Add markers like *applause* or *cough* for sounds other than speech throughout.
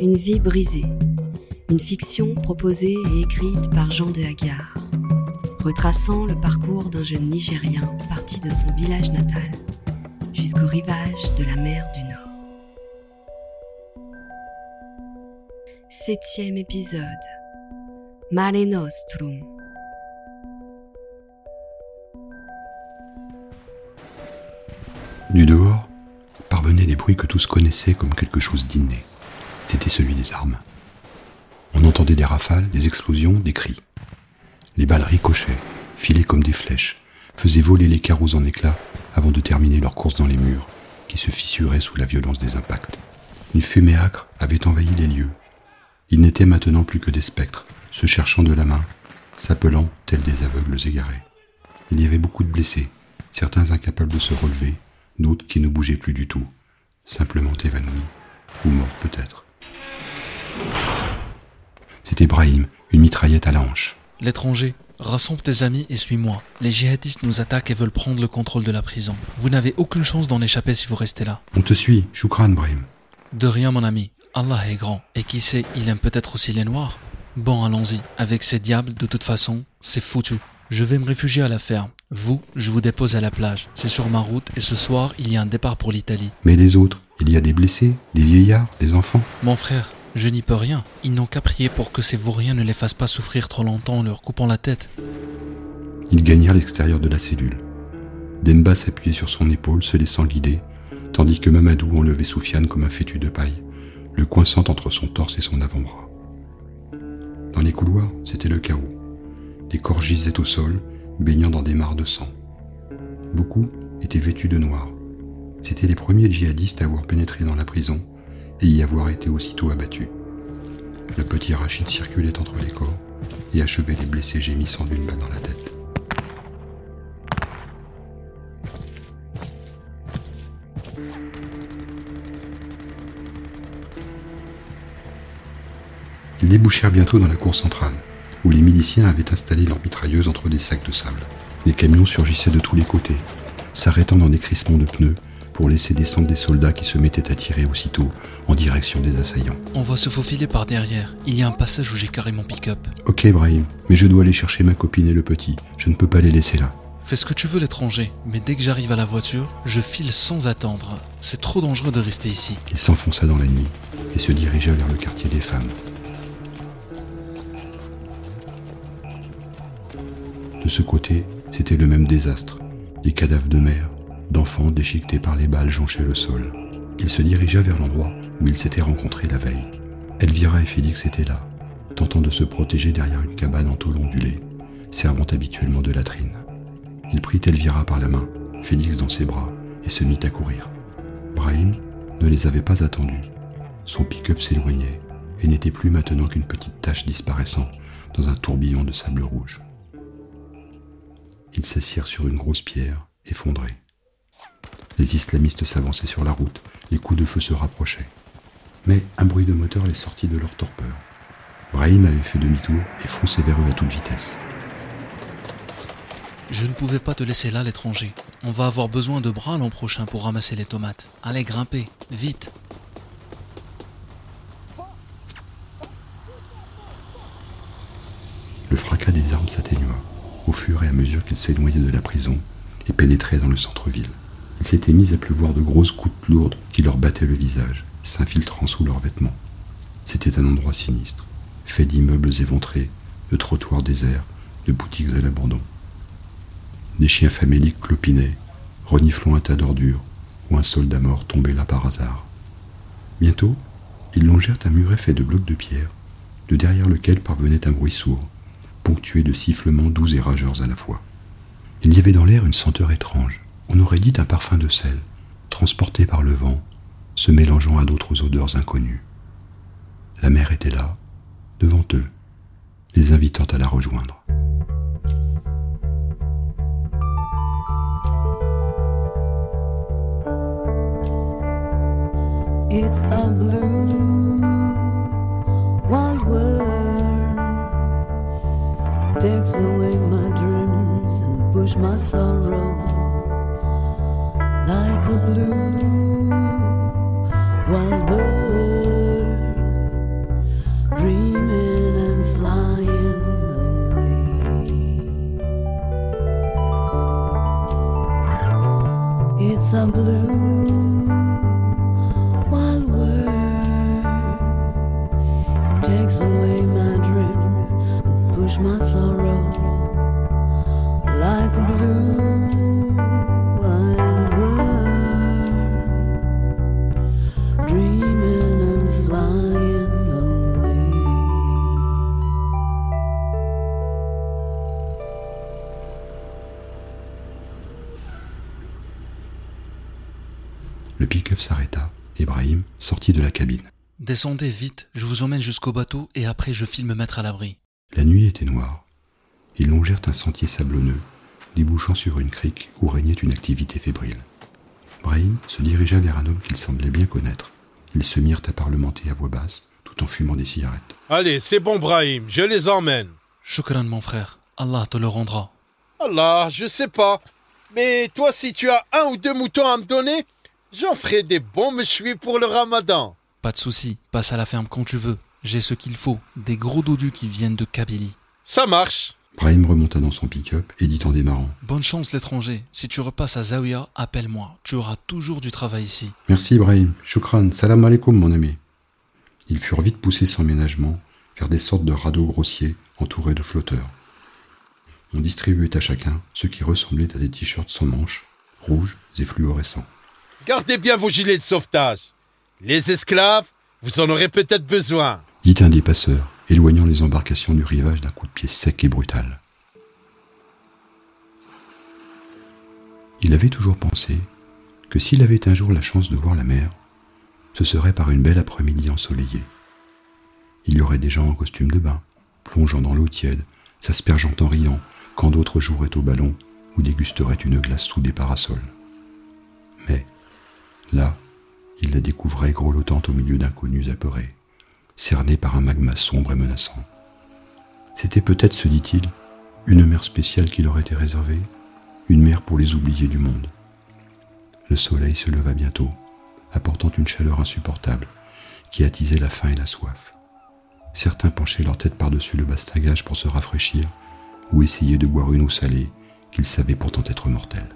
Une vie brisée. Une fiction proposée et écrite par Jean de Hagar, retraçant le parcours d'un jeune Nigérien parti de son village natal jusqu'au rivage de la mer du Nord. Septième épisode. Mare Nostrum. Du dehors, parvenaient des bruits que tous connaissaient comme quelque chose d'inné. C'était celui des armes. On entendait des rafales, des explosions, des cris. Les balles ricochaient, filaient comme des flèches, faisaient voler les carreaux en éclats avant de terminer leur course dans les murs, qui se fissuraient sous la violence des impacts. Une fumée âcre avait envahi les lieux. Ils n'étaient maintenant plus que des spectres, se cherchant de la main, s'appelant tels des aveugles égarés. Il y avait beaucoup de blessés, certains incapables de se relever, d'autres qui ne bougeaient plus du tout, simplement évanouis, ou morts peut-être. C'était Brahim, une mitraillette à la hanche. L'étranger, rassemble tes amis et suis-moi. Les djihadistes nous attaquent et veulent prendre le contrôle de la prison. Vous n'avez aucune chance d'en échapper si vous restez là. On te suit, Shukran, Brahim. De rien, mon ami. Allah est grand. Et qui sait, il aime peut-être aussi les noirs. Bon, allons-y. Avec ces diables, de toute façon, c'est foutu. Je vais me réfugier à la ferme. Vous, je vous dépose à la plage. C'est sur ma route et ce soir, il y a un départ pour l'Italie. Mais les autres, il y a des blessés, des vieillards, des enfants. Mon frère, je n'y peux rien. Ils n'ont qu'à prier pour que ces vauriens ne les fassent pas souffrir trop longtemps en leur coupant la tête. Ils gagnèrent l'extérieur de la cellule. Demba s'appuyait sur son épaule, se laissant guider, tandis que Mamadou enlevait Soufiane comme un fétu de paille, le coinçant entre son torse et son avant-bras. Dans les couloirs, c'était le chaos. Des corps gisaient au sol, baignant dans des mares de sang. Beaucoup étaient vêtus de noir. C'étaient les premiers djihadistes à avoir pénétré dans la prison et y avoir été aussitôt abattus. Le petit Rachid circulait entre les corps et achevait les blessés gémissant d'une balle dans la tête. Ils débouchèrent bientôt dans la cour centrale, où les miliciens avaient installé leurs mitrailleuses entre des sacs de sable. Des camions surgissaient de tous les côtés, s'arrêtant dans des crissements de pneus pour laisser descendre des soldats qui se mettaient à tirer aussitôt en direction des assaillants. On va se faufiler par derrière. Il y a un passage où j'ai carrément pick-up. Ok, Brahim, mais je dois aller chercher ma copine et le petit. Je ne peux pas les laisser là. Fais ce que tu veux l'étranger, mais dès que j'arrive à la voiture, je file sans attendre. C'est trop dangereux de rester ici. Il s'enfonça dans la nuit et se dirigea vers le quartier des femmes. De ce côté, c'était le même désastre. Des cadavres de mères, d'enfants déchiquetés par les balles jonchaient le sol. Il se dirigea vers l'endroit où ils s'étaient rencontrés la veille. Elvira et Félix étaient là, tentant de se protéger derrière une cabane en tôle ondulée, servant habituellement de latrine. Il prit Elvira par la main, Félix dans ses bras, et se mit à courir. Brahim ne les avait pas attendus. Son pick-up s'éloignait et n'était plus maintenant qu'une petite tache disparaissant dans un tourbillon de sable rouge. Ils s'assirent sur une grosse pierre, effondrée. Les islamistes s'avançaient sur la route, les coups de feu se rapprochaient. Mais un bruit de moteur les sortit de leur torpeur. Brahim avait fait demi-tour et fonçait vers eux à toute vitesse. Je ne pouvais pas te laisser là, l'étranger. On va avoir besoin de bras l'an prochain pour ramasser les tomates. Allez, grimpez, vite. Le fracas des armes s'atténua au fur et à mesure qu'ils s'éloignaient de la prison et pénétraient dans le centre-ville. Il s'était mis à pleuvoir de grosses gouttes lourdes qui leur battaient le visage, s'infiltrant sous leurs vêtements. C'était un endroit sinistre, fait d'immeubles éventrés, de trottoirs déserts, de boutiques à l'abandon. Des chiens faméliques clopinaient, reniflant un tas d'ordures, où un soldat mort tombait là par hasard. Bientôt, ils longèrent un muret fait de blocs de pierre, de derrière lequel parvenait un bruit sourd, ponctué de sifflements doux et rageurs à la fois. Il y avait dans l'air une senteur étrange, on aurait dit un parfum de sel, transporté par le vent, se mélangeant à d'autres odeurs inconnues. La mer était là, devant eux, les invitant à la rejoindre. like a blue wild bird, dreaming and flying away. It's a blue. S'arrêta. et Brahim sortit de la cabine. Descendez vite, je vous emmène jusqu'au bateau et après je file me mettre à l'abri. La nuit était noire. Ils longèrent un sentier sablonneux, débouchant sur une crique où régnait une activité fébrile. Brahim se dirigea vers un homme qu'il semblait bien connaître. Ils se mirent à parlementer à voix basse, tout en fumant des cigarettes. Allez, c'est bon, Brahim, je les emmène. Shukran mon frère, Allah te le rendra. Allah, je sais pas. Mais toi, si tu as un ou deux moutons à me donner, j'en ferai des bons méchouis pour le ramadan. Pas de souci, passe à la ferme quand tu veux. J'ai ce qu'il faut, des gros dodus qui viennent de Kabylie. Ça marche. Brahim remonta dans son pick-up et dit en démarrant Bonne chance l'étranger, si tu repasses à Zawiya, appelle-moi, tu auras toujours du travail ici. Merci Brahim, shukran, salam alaikum mon ami. Ils furent vite poussés sans ménagement vers des sortes de radeaux grossiers entourés de flotteurs. On distribuait à chacun ce qui ressemblait à des t-shirts sans manches, rouges et fluorescents. Gardez bien vos gilets de sauvetage. Les esclaves, vous en aurez peut-être besoin. dit un des passeurs, éloignant les embarcations du rivage d'un coup de pied sec et brutal. Il avait toujours pensé que s'il avait un jour la chance de voir la mer, ce serait par une belle après-midi ensoleillée. Il y aurait des gens en costume de bain, plongeant dans l'eau tiède, s'aspergeant en riant, quand d'autres joueraient au ballon ou dégusteraient une glace sous des parasols. Mais, là, il la découvrait grelottante au milieu d'inconnus apeurés cerné par un magma sombre et menaçant. C'était peut-être, se dit-il, une mer spéciale qui leur était réservée, une mer pour les oubliés du monde. Le soleil se leva bientôt, apportant une chaleur insupportable qui attisait la faim et la soif. Certains penchaient leur tête par-dessus le bastingage pour se rafraîchir ou essayaient de boire une eau salée qu'ils savaient pourtant être mortelle.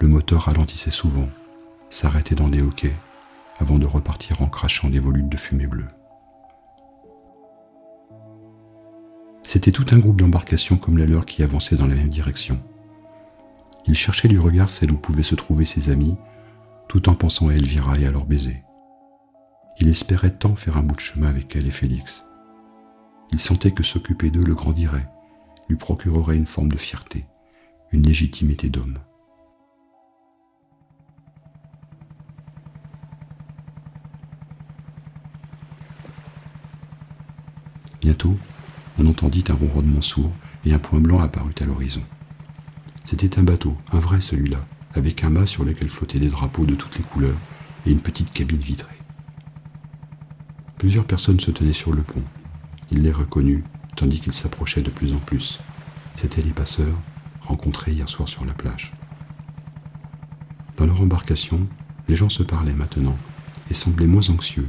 Le moteur ralentissait souvent, s'arrêtait dans des hoquets avant de repartir en crachant des volutes de fumée bleue. C'était tout un groupe d'embarcations comme la leur qui avançait dans la même direction. Il cherchait du regard celle où pouvaient se trouver ses amis, tout en pensant à Elvira et à leur baiser. Il espérait tant faire un bout de chemin avec elle et Félix. Il sentait que s'occuper d'eux le grandirait, lui procurerait une forme de fierté, une légitimité d'homme. On entendit un ronronnement sourd et un point blanc apparut à l'horizon. C'était un bateau, un vrai celui-là, avec un mât sur lequel flottaient des drapeaux de toutes les couleurs et une petite cabine vitrée. Plusieurs personnes se tenaient sur le pont. Il les reconnut, tandis qu'ils s'approchaient de plus en plus. C'étaient les passeurs, rencontrés hier soir sur la plage. Dans leur embarcation, les gens se parlaient maintenant et semblaient moins anxieux,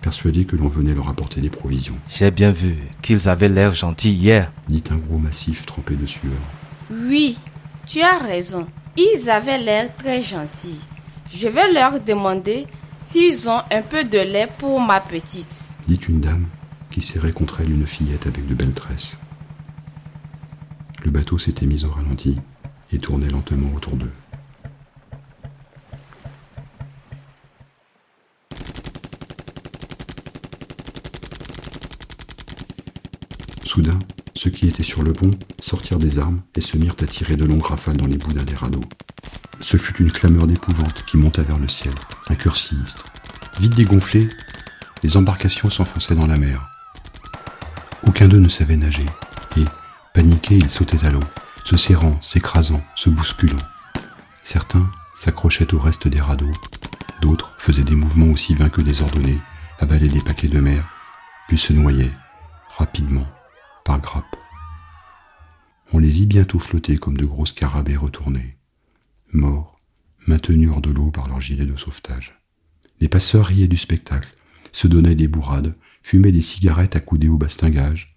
persuadés que l'on venait leur apporter des provisions, J'ai bien vu qu'ils avaient l'air gentils hier. dit un gros massif trempé de sueur. Oui, tu as raison. Ils avaient l'air très gentils. Je vais leur demander s'ils ont un peu de lait pour ma petite. dit une dame qui serrait contre elle une fillette avec de belles tresses. Le bateau s'était mis au ralenti et tournait lentement autour d'eux. Ceux qui étaient sur le pont sortirent des armes et se mirent à tirer de longues rafales dans les boudins des radeaux. Ce fut une clameur d'épouvante qui monta vers le ciel, un cœur sinistre. Vite dégonflés, les embarcations s'enfonçaient dans la mer. Aucun d'eux ne savait nager, et, paniqués, ils sautaient à l'eau, se serrant, s'écrasant, se bousculant. Certains s'accrochaient au reste des radeaux, d'autres faisaient des mouvements aussi vains que désordonnés, avalaient des paquets de mer, puis se noyaient, rapidement, par grappes. On les vit bientôt flotter comme de gros scarabées retournés, morts, maintenus hors de l'eau par leur gilet de sauvetage. Les passeurs riaient du spectacle, se donnaient des bourrades, fumaient des cigarettes accoudées au bastingage,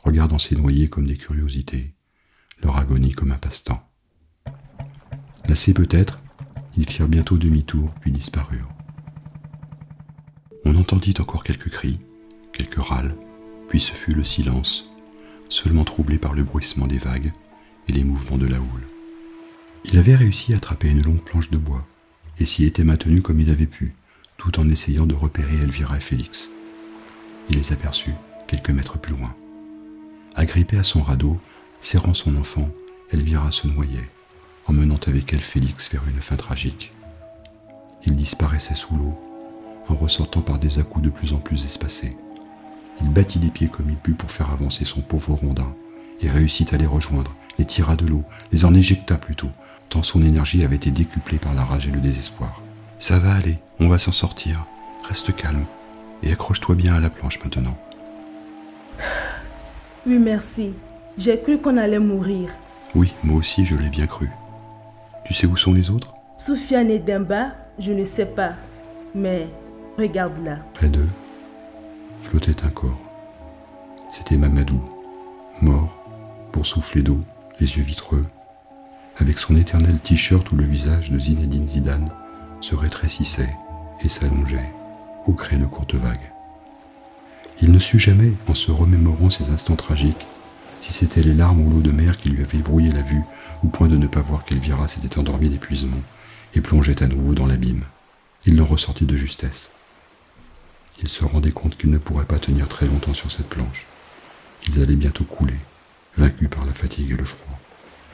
regardant ces noyés comme des curiosités, leur agonie comme un passe-temps. Lassés peut-être, ils firent bientôt demi-tour, puis disparurent. On entendit encore quelques cris, quelques râles, puis ce fut le silence, seulement troublé par le bruissement des vagues et les mouvements de la houle. Il avait réussi à attraper une longue planche de bois, et s'y était maintenu comme il avait pu, tout en essayant de repérer Elvira et Félix. Il les aperçut quelques mètres plus loin. Agrippée à son radeau, serrant son enfant, Elvira se noyait, emmenant avec elle Félix vers une fin tragique. Il disparaissait sous l'eau, en ressortant par des à de plus en plus espacés. Il battit des pieds comme il put pour faire avancer son pauvre rondin, et réussit à les rejoindre, les tira de l'eau, les en éjecta plutôt, tant son énergie avait été décuplée par la rage et le désespoir. Ça va aller, on va s'en sortir. Reste calme, et accroche-toi bien à la planche maintenant. *sighs* Oui, merci. J'ai cru qu'on allait mourir. Oui, moi aussi je l'ai bien cru. Tu sais où sont les autres? Soufiane et Demba, je ne sais pas. Mais regarde là. Près d'eux flottait un corps. C'était Mamadou, mort, pour souffler d'eau, les yeux vitreux, avec son éternel t-shirt où le visage de Zinedine Zidane se rétrécissait et s'allongeait au gré de courtes vagues. Il ne sut jamais, en se remémorant ces instants tragiques, si c'étaient les larmes ou l'eau de mer qui lui avaient brouillé la vue, ou point de ne pas voir qu'Elvira s'était endormie d'épuisement et plongeait à nouveau dans l'abîme. Il l'en ressortit de justesse. Il se rendait compte qu'il ne pourrait pas tenir très longtemps sur cette planche. Ils allaient bientôt couler, vaincus par la fatigue et le froid.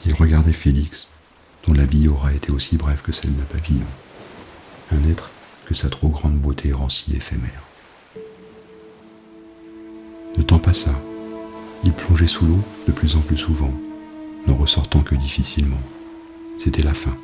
Il regardait Félix, dont la vie aura été aussi brève que celle d'un papillon. Un être que sa trop grande beauté rend si éphémère. Le temps passa. Il plongeait sous l'eau de plus en plus souvent, n'en ressortant que difficilement. C'était la fin.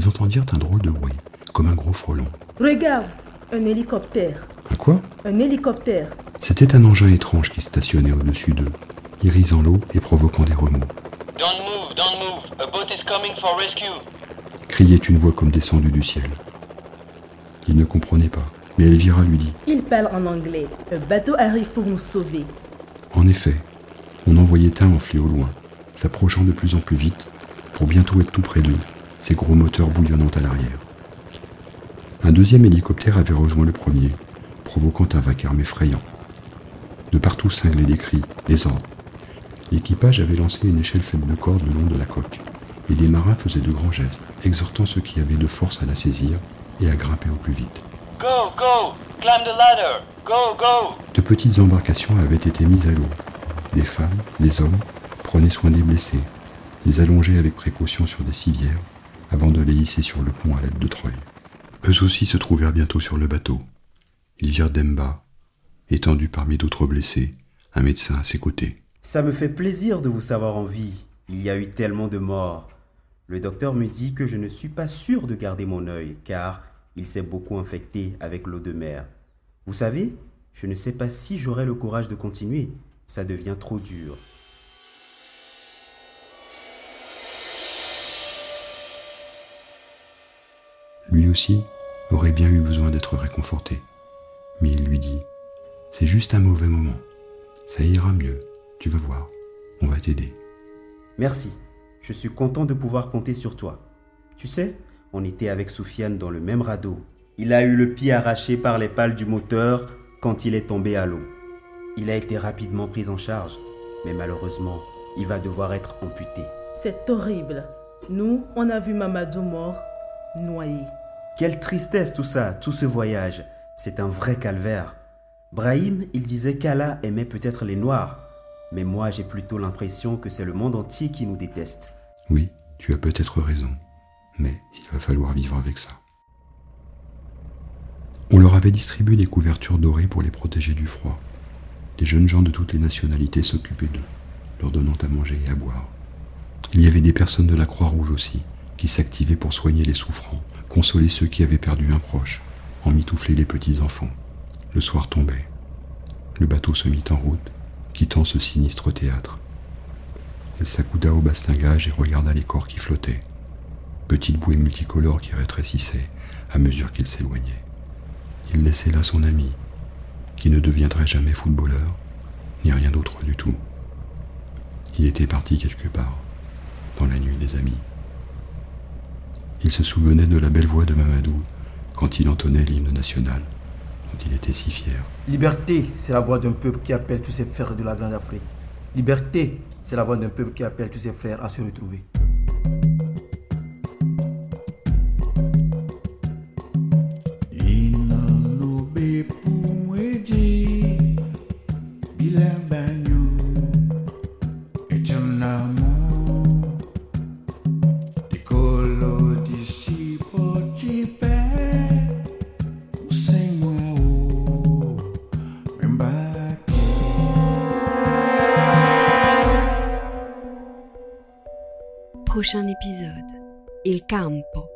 Ils entendirent un drôle de bruit, comme un gros frelon. Regarde, un hélicoptère. Un quoi? Un hélicoptère. C'était un engin étrange qui stationnait au-dessus d'eux, irisant l'eau et provoquant des remous. Don't move, don't move. A boat is coming for rescue. Criait une voix comme descendue du ciel. Il ne comprenait pas, mais Elvira lui dit Il parle en anglais. Un bateau arrive pour nous sauver. En effet, on en voyait un enfler au loin, s'approchant de plus en plus vite, pour bientôt être tout près d'eux, ses gros moteurs bouillonnant à l'arrière. Un deuxième hélicoptère avait rejoint le premier, provoquant un vacarme effrayant. De partout cinglaient des cris, des ordres. L'équipage avait lancé une échelle faite de cordes le long de la coque, et des marins faisaient de grands gestes, exhortant ceux qui avaient de force à la saisir et à grimper au plus vite. Go, go. Climb the ladder. Go, go. De petites embarcations avaient été mises à l'eau. Des femmes, des hommes prenaient soin des blessés, les allongeaient avec précaution sur des civières, avant de les hisser sur le pont à l'aide de treuils. Eux aussi se trouvèrent bientôt sur le bateau. Ils virent Demba, étendu parmi d'autres blessés, un médecin à ses côtés. Ça me fait plaisir de vous savoir en vie. Il y a eu tellement de morts. Le docteur me dit que je ne suis pas sûr de garder mon œil, car il s'est beaucoup infecté avec l'eau de mer. Vous savez, je ne sais pas si j'aurai le courage de continuer. Ça devient trop dur. Lui aussi aurait bien eu besoin d'être réconforté. Mais il lui dit C'est juste un mauvais moment. Ça ira mieux. Tu vas voir. On va t'aider. Merci. Je suis content de pouvoir compter sur toi. Tu sais, on était avec Soufiane dans le même radeau. Il a eu le pied arraché par les pales du moteur quand il est tombé à l'eau. Il a été rapidement pris en charge, mais malheureusement, il va devoir être amputé. C'est horrible. Nous, on a vu Mamadou mort, noyé. Quelle tristesse tout ça, tout ce voyage. C'est un vrai calvaire. Brahim, il disait qu'Allah aimait peut-être les Noirs, mais moi j'ai plutôt l'impression que c'est le monde entier qui nous déteste. Oui, tu as peut-être raison, mais il va falloir vivre avec ça. On leur avait distribué des couvertures dorées pour les protéger du froid. Des jeunes gens de toutes les nationalités s'occupaient d'eux, leur donnant à manger et à boire. Il y avait des personnes de la Croix-Rouge aussi, qui s'activaient pour soigner les souffrants, consoler ceux qui avaient perdu un proche, emmitoufler les petits enfants. Le soir tombait. Le bateau se mit en route, quittant ce sinistre théâtre. Elle s'accouda au bastingage et regarda les corps qui flottaient. Petite bouée multicolore qui rétrécissait à mesure qu'il s'éloignait. Il laissait là son ami, qui ne deviendrait jamais footballeur, ni rien d'autre du tout. Il était parti quelque part, dans la nuit des amis. Il se souvenait de la belle voix de Mamadou quand il entonnait l'hymne national, dont il était si fier. Liberté, c'est la voix d'un peuple qui appelle tous ses frères de la Grande Afrique. Liberté, c'est la voix d'un peuple qui appelle tous ses frères à se retrouver. Campo.